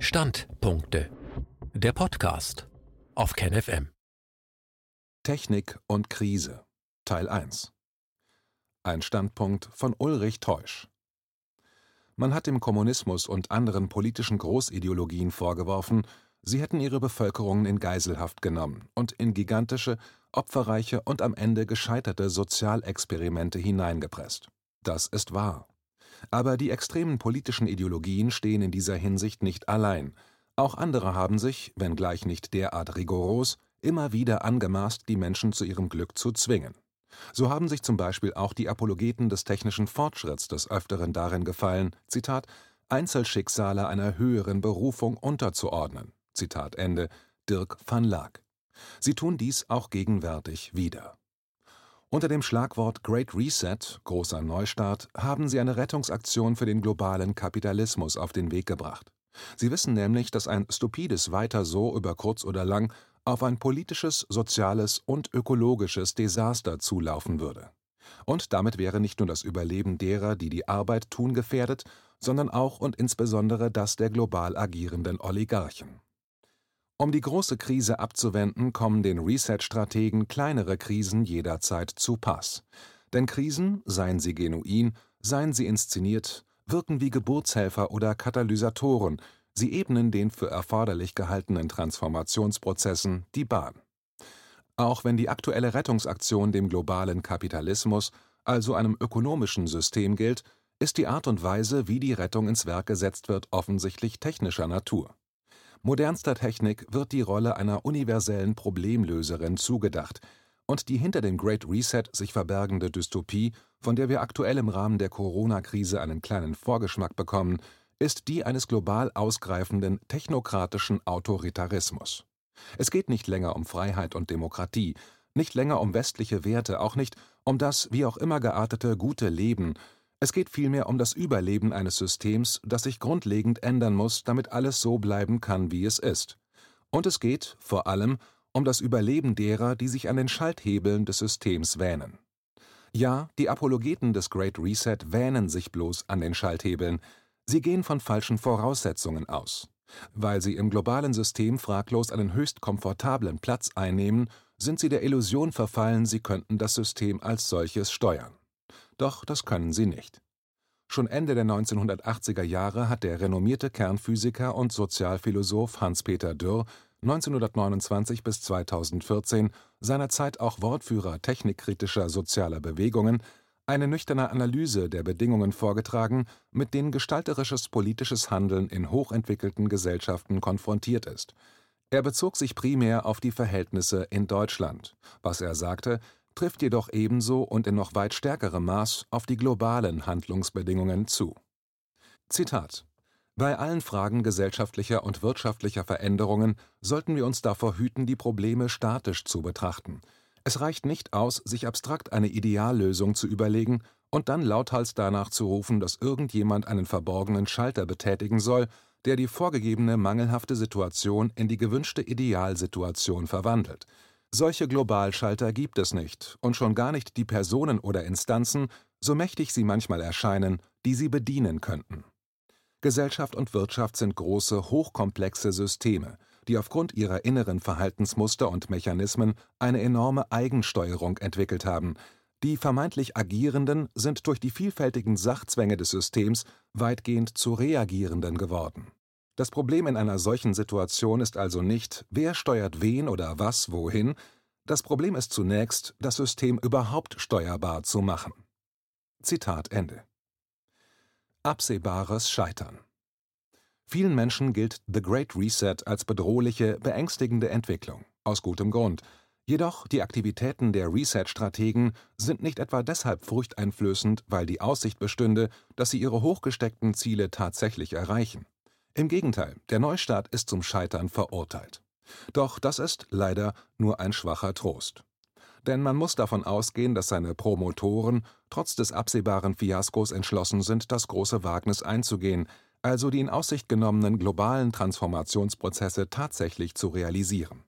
Standpunkte. Der Podcast auf KenFM. Technik und Krise Teil 1 Ein Standpunkt von Ulrich Teusch Man hat dem Kommunismus und anderen politischen Großideologien vorgeworfen, sie hätten ihre Bevölkerungen in Geiselhaft genommen und in gigantische, opferreiche und am Ende gescheiterte Sozialexperimente hineingepresst. Das ist wahr. Aber die extremen politischen Ideologien stehen in dieser Hinsicht nicht allein. Auch andere haben sich, wenngleich nicht derart rigoros, immer wieder angemaßt, die Menschen zu ihrem Glück zu zwingen. So haben sich zum Beispiel auch die Apologeten des technischen Fortschritts des Öfteren darin gefallen, Zitat, Einzelschicksale einer höheren Berufung unterzuordnen. Zitat Ende, Dirk van Laak. Sie tun dies auch gegenwärtig wieder. Unter dem Schlagwort Great Reset (großer Neustart) haben sie eine Rettungsaktion für den globalen Kapitalismus auf den Weg gebracht. Sie wissen nämlich, dass ein stupides Weiter so über kurz oder lang auf ein politisches, soziales und ökologisches Desaster zulaufen würde. Und damit wäre nicht nur das Überleben derer, die die Arbeit tun, gefährdet, sondern auch und insbesondere das der global agierenden Oligarchen um die große Krise abzuwenden, kommen den Reset-Strategen kleinere Krisen jederzeit zu Pass. Denn Krisen, seien sie genuin, seien sie inszeniert, wirken wie Geburtshelfer oder Katalysatoren, sie ebnen den für erforderlich gehaltenen Transformationsprozessen die Bahn. Auch wenn die aktuelle Rettungsaktion dem globalen Kapitalismus, also einem ökonomischen System gilt, ist die Art und Weise, wie die Rettung ins Werk gesetzt wird, offensichtlich technischer Natur Modernster Technik wird die Rolle einer universellen Problemlöserin zugedacht, und die hinter dem Great Reset sich verbergende Dystopie, von der wir aktuell im Rahmen der Corona-Krise einen kleinen Vorgeschmack bekommen, ist die eines global ausgreifenden technokratischen Autoritarismus. Es geht nicht länger um Freiheit und Demokratie, nicht länger um westliche Werte, auch nicht um das wie auch immer geartete gute Leben, es geht vielmehr um das Überleben eines Systems, das sich grundlegend ändern muss, damit alles so bleiben kann, wie es ist. Und es geht, vor allem, um das Überleben derer, die sich an den Schalthebeln des Systems wähnen. Ja, die Apologeten des Great Reset wähnen sich bloß an den Schalthebeln, sie gehen von falschen Voraussetzungen aus. Weil sie im globalen System fraglos einen höchst komfortablen Platz einnehmen, sind sie der Illusion verfallen, sie könnten das System als solches steuern. Doch das können sie nicht. Schon Ende der 1980er Jahre hat der renommierte Kernphysiker und Sozialphilosoph Hans-Peter Dürr 1929 bis 2014, seinerzeit auch Wortführer technikkritischer sozialer Bewegungen, eine nüchterne Analyse der Bedingungen vorgetragen, mit denen gestalterisches politisches Handeln in hochentwickelten Gesellschaften konfrontiert ist. Er bezog sich primär auf die Verhältnisse in Deutschland. Was er sagte, trifft jedoch ebenso und in noch weit stärkerem Maß auf die globalen Handlungsbedingungen zu. Zitat Bei allen Fragen gesellschaftlicher und wirtschaftlicher Veränderungen sollten wir uns davor hüten, die Probleme statisch zu betrachten. Es reicht nicht aus, sich abstrakt eine Ideallösung zu überlegen und dann lauthals danach zu rufen, dass irgendjemand einen verborgenen Schalter betätigen soll, der die vorgegebene mangelhafte Situation in die gewünschte Idealsituation verwandelt. Solche Globalschalter gibt es nicht und schon gar nicht die Personen oder Instanzen, so mächtig sie manchmal erscheinen, die sie bedienen könnten. Gesellschaft und Wirtschaft sind große, hochkomplexe Systeme, die aufgrund ihrer inneren Verhaltensmuster und Mechanismen eine enorme Eigensteuerung entwickelt haben. Die vermeintlich Agierenden sind durch die vielfältigen Sachzwänge des Systems weitgehend zu Reagierenden geworden das Problem in einer solchen Situation ist also nicht, wer steuert wen oder was wohin, das Problem ist zunächst, das System überhaupt steuerbar zu machen. Zitat Ende. Absehbares Scheitern Vielen Menschen gilt The Great Reset als bedrohliche, beängstigende Entwicklung, aus gutem Grund. Jedoch die Aktivitäten der Reset-Strategen sind nicht etwa deshalb furchteinflößend, weil die Aussicht bestünde, dass sie ihre hochgesteckten Ziele tatsächlich erreichen. Im Gegenteil, der Neustart ist zum Scheitern verurteilt. Doch das ist leider nur ein schwacher Trost. Denn man muss davon ausgehen, dass seine Promotoren trotz des absehbaren Fiaskos entschlossen sind, das große Wagnis einzugehen, also die in Aussicht genommenen globalen Transformationsprozesse tatsächlich zu realisieren.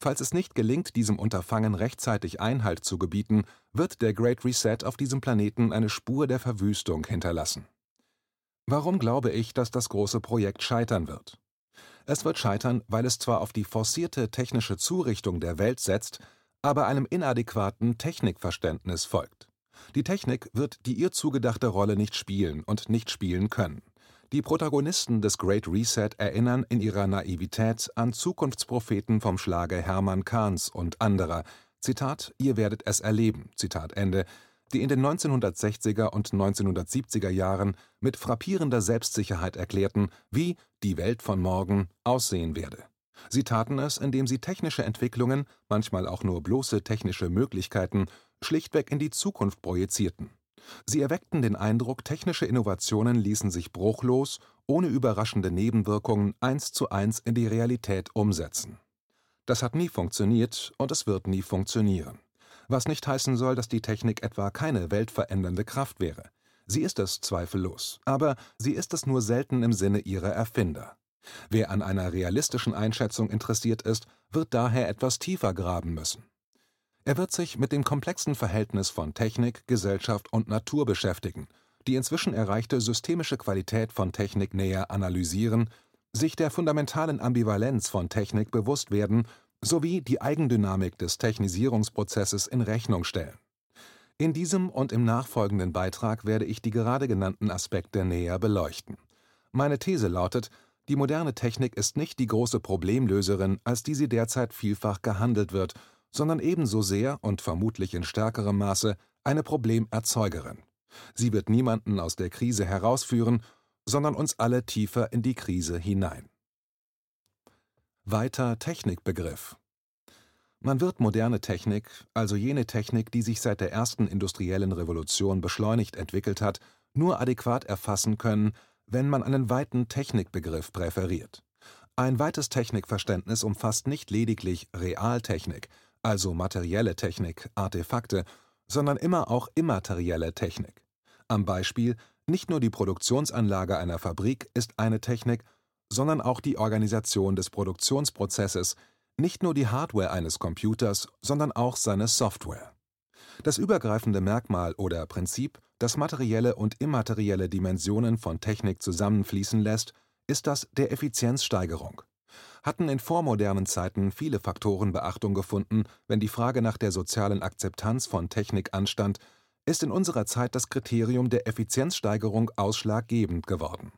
Falls es nicht gelingt, diesem Unterfangen rechtzeitig Einhalt zu gebieten, wird der Great Reset auf diesem Planeten eine Spur der Verwüstung hinterlassen Warum glaube ich, dass das große Projekt scheitern wird? Es wird scheitern, weil es zwar auf die forcierte technische Zurichtung der Welt setzt, aber einem inadäquaten Technikverständnis folgt. Die Technik wird die ihr zugedachte Rolle nicht spielen und nicht spielen können. Die Protagonisten des Great Reset erinnern in ihrer Naivität an Zukunftspropheten vom Schlage Hermann Kahns und anderer, Zitat, ihr werdet es erleben, Zitat Ende, die in den 1960er und 1970er Jahren mit frappierender Selbstsicherheit erklärten, wie die Welt von morgen aussehen werde. Sie taten es, indem sie technische Entwicklungen, manchmal auch nur bloße technische Möglichkeiten, schlichtweg in die Zukunft projizierten. Sie erweckten den Eindruck, technische Innovationen ließen sich bruchlos, ohne überraschende Nebenwirkungen eins zu eins in die Realität umsetzen. Das hat nie funktioniert und es wird nie funktionieren. Was nicht heißen soll, dass die Technik etwa keine weltverändernde Kraft wäre. Sie ist es zweifellos, aber sie ist es nur selten im Sinne ihrer Erfinder. Wer an einer realistischen Einschätzung interessiert ist, wird daher etwas tiefer graben müssen. Er wird sich mit dem komplexen Verhältnis von Technik, Gesellschaft und Natur beschäftigen, die inzwischen erreichte systemische Qualität von Technik näher analysieren sich der fundamentalen Ambivalenz von Technik bewusst werden sowie die Eigendynamik des Technisierungsprozesses in Rechnung stellen. In diesem und im nachfolgenden Beitrag werde ich die gerade genannten Aspekte näher beleuchten. Meine These lautet, die moderne Technik ist nicht die große Problemlöserin, als die sie derzeit vielfach gehandelt wird, sondern ebenso sehr und vermutlich in stärkerem Maße eine Problemerzeugerin. Sie wird niemanden aus der Krise herausführen sondern uns alle tiefer in die Krise hinein. Weiter Technikbegriff Man wird moderne Technik, also jene Technik, die sich seit der ersten industriellen Revolution beschleunigt entwickelt hat, nur adäquat erfassen können, wenn man einen weiten Technikbegriff präferiert. Ein weites Technikverständnis umfasst nicht lediglich Realtechnik, also materielle Technik, Artefakte, sondern immer auch immaterielle Technik. Am Beispiel nicht nur die Produktionsanlage einer Fabrik ist eine Technik, sondern auch die Organisation des Produktionsprozesses, nicht nur die Hardware eines Computers, sondern auch seine Software. Das übergreifende Merkmal oder Prinzip, das materielle und immaterielle Dimensionen von Technik zusammenfließen lässt, ist das der Effizienzsteigerung. Hatten in vormodernen Zeiten viele Faktoren Beachtung gefunden, wenn die Frage nach der sozialen Akzeptanz von Technik anstand, ist in unserer Zeit das Kriterium der Effizienzsteigerung ausschlaggebend geworden.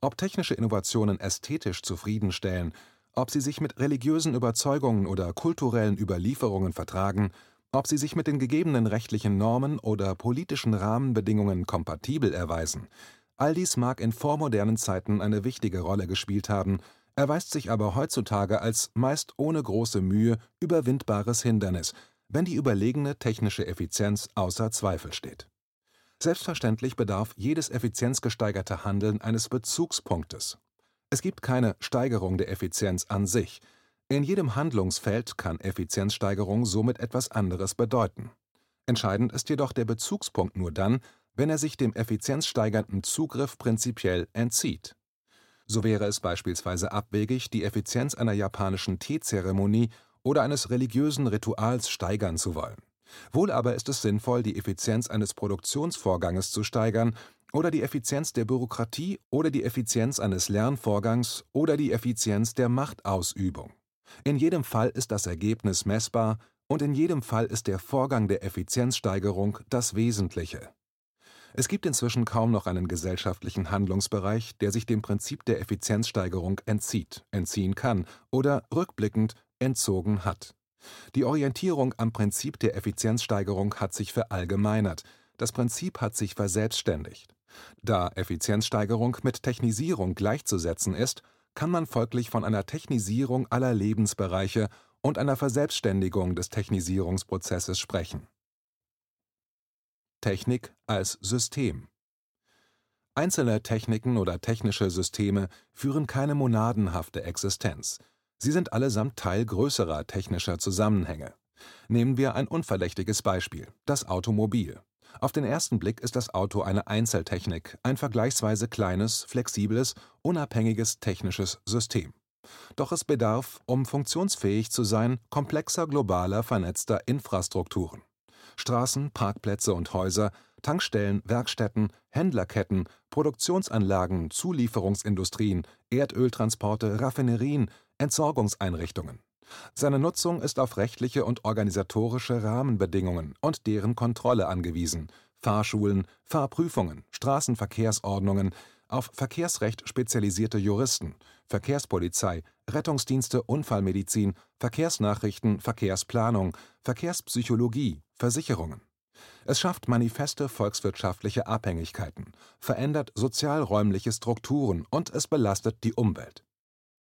Ob technische Innovationen ästhetisch zufriedenstellen, ob sie sich mit religiösen Überzeugungen oder kulturellen Überlieferungen vertragen, ob sie sich mit den gegebenen rechtlichen Normen oder politischen Rahmenbedingungen kompatibel erweisen, all dies mag in vormodernen Zeiten eine wichtige Rolle gespielt haben, erweist sich aber heutzutage als meist ohne große Mühe überwindbares Hindernis, wenn die überlegene technische Effizienz außer Zweifel steht. Selbstverständlich bedarf jedes effizienzgesteigerte Handeln eines Bezugspunktes. Es gibt keine Steigerung der Effizienz an sich. In jedem Handlungsfeld kann Effizienzsteigerung somit etwas anderes bedeuten. Entscheidend ist jedoch der Bezugspunkt nur dann, wenn er sich dem effizienzsteigernden Zugriff prinzipiell entzieht. So wäre es beispielsweise abwegig, die Effizienz einer japanischen Teezeremonie oder eines religiösen Rituals steigern zu wollen. Wohl aber ist es sinnvoll, die Effizienz eines Produktionsvorganges zu steigern oder die Effizienz der Bürokratie oder die Effizienz eines Lernvorgangs oder die Effizienz der Machtausübung. In jedem Fall ist das Ergebnis messbar und in jedem Fall ist der Vorgang der Effizienzsteigerung das Wesentliche. Es gibt inzwischen kaum noch einen gesellschaftlichen Handlungsbereich, der sich dem Prinzip der Effizienzsteigerung entzieht, entziehen kann oder rückblickend entzogen hat. Die Orientierung am Prinzip der Effizienzsteigerung hat sich verallgemeinert, das Prinzip hat sich verselbstständigt. Da Effizienzsteigerung mit Technisierung gleichzusetzen ist, kann man folglich von einer Technisierung aller Lebensbereiche und einer Verselbstständigung des Technisierungsprozesses sprechen. Technik als System Einzelne Techniken oder technische Systeme führen keine monadenhafte Existenz. Sie sind allesamt Teil größerer technischer Zusammenhänge. Nehmen wir ein unverdächtiges Beispiel: das Automobil. Auf den ersten Blick ist das Auto eine Einzeltechnik, ein vergleichsweise kleines, flexibles, unabhängiges technisches System. Doch es bedarf, um funktionsfähig zu sein, komplexer globaler vernetzter Infrastrukturen. Straßen, Parkplätze und Häuser Tankstellen, Werkstätten, Händlerketten, Produktionsanlagen, Zulieferungsindustrien, Erdöltransporte, Raffinerien, Entsorgungseinrichtungen. Seine Nutzung ist auf rechtliche und organisatorische Rahmenbedingungen und deren Kontrolle angewiesen (Fahrschulen, Fahrprüfungen, Straßenverkehrsordnungen, auf Verkehrsrecht spezialisierte Juristen, Verkehrspolizei, Rettungsdienste, Unfallmedizin, Verkehrsnachrichten, Verkehrsplanung, Verkehrspsychologie, Versicherungen. Es schafft manifeste volkswirtschaftliche Abhängigkeiten, verändert sozialräumliche Strukturen und es belastet die Umwelt.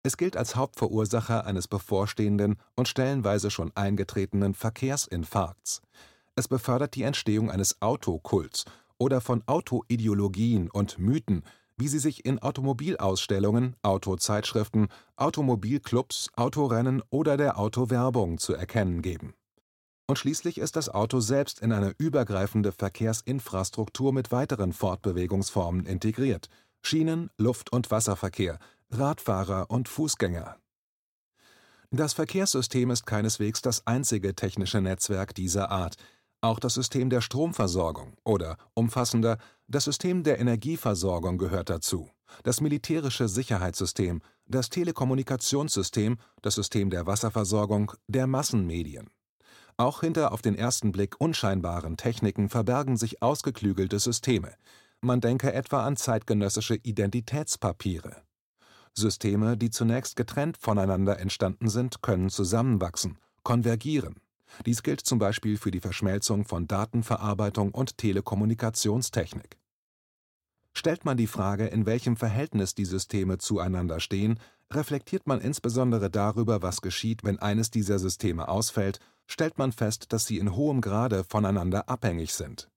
Es gilt als Hauptverursacher eines bevorstehenden und stellenweise schon eingetretenen Verkehrsinfarkts. Es befördert die Entstehung eines Autokults oder von Autoideologien und Mythen, wie sie sich in Automobilausstellungen, Autozeitschriften, Automobilclubs, Autorennen oder der Autowerbung zu erkennen geben. Und schließlich ist das Auto selbst in eine übergreifende Verkehrsinfrastruktur mit weiteren Fortbewegungsformen integriert Schienen-, Luft- und Wasserverkehr, Radfahrer und Fußgänger. Das Verkehrssystem ist keineswegs das einzige technische Netzwerk dieser Art. Auch das System der Stromversorgung oder umfassender das System der Energieversorgung gehört dazu, das militärische Sicherheitssystem, das Telekommunikationssystem, das System der Wasserversorgung, der Massenmedien. Auch hinter auf den ersten Blick unscheinbaren Techniken verbergen sich ausgeklügelte Systeme. Man denke etwa an zeitgenössische Identitätspapiere. Systeme, die zunächst getrennt voneinander entstanden sind, können zusammenwachsen, konvergieren. Dies gilt zum Beispiel für die Verschmelzung von Datenverarbeitung und Telekommunikationstechnik. Stellt man die Frage, in welchem Verhältnis die Systeme zueinander stehen, reflektiert man insbesondere darüber, was geschieht, wenn eines dieser Systeme ausfällt, stellt man fest, dass sie in hohem Grade voneinander abhängig sind.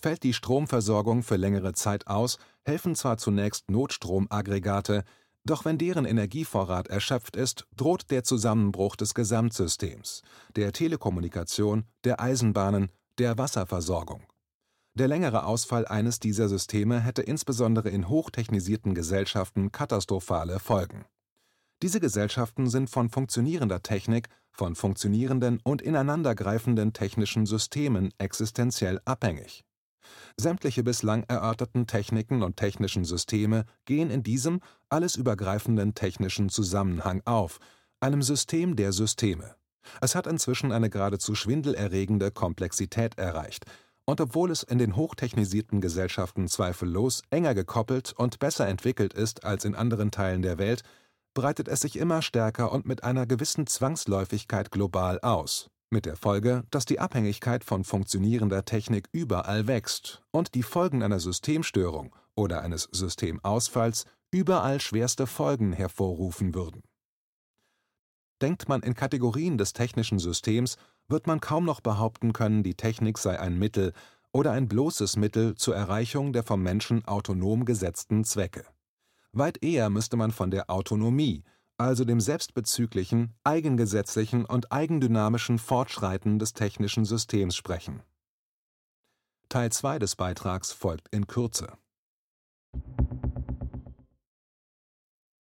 Fällt die Stromversorgung für längere Zeit aus, helfen zwar zunächst Notstromaggregate, doch wenn deren Energievorrat erschöpft ist, droht der Zusammenbruch des Gesamtsystems, der Telekommunikation, der Eisenbahnen, der Wasserversorgung. Der längere Ausfall eines dieser Systeme hätte insbesondere in hochtechnisierten Gesellschaften katastrophale Folgen. Diese Gesellschaften sind von funktionierender Technik, von funktionierenden und ineinandergreifenden technischen Systemen existenziell abhängig Sämtliche bislang erörterten Techniken und technischen Systeme gehen in diesem alles übergreifenden technischen Zusammenhang auf, einem System der Systeme. Es hat inzwischen eine geradezu schwindelerregende Komplexität erreicht, und obwohl es in den hochtechnisierten Gesellschaften zweifellos enger gekoppelt und besser entwickelt ist als in anderen Teilen der Welt, breitet es sich immer stärker und mit einer gewissen Zwangsläufigkeit global aus mit der Folge, dass die Abhängigkeit von funktionierender Technik überall wächst und die Folgen einer Systemstörung oder eines Systemausfalls überall schwerste Folgen hervorrufen würden. Denkt man in Kategorien des technischen Systems, wird man kaum noch behaupten können, die Technik sei ein Mittel oder ein bloßes Mittel zur Erreichung der vom Menschen autonom gesetzten Zwecke. Weit eher müsste man von der Autonomie, also dem selbstbezüglichen, eigengesetzlichen und eigendynamischen Fortschreiten des technischen Systems sprechen. Teil 2 des Beitrags folgt in Kürze.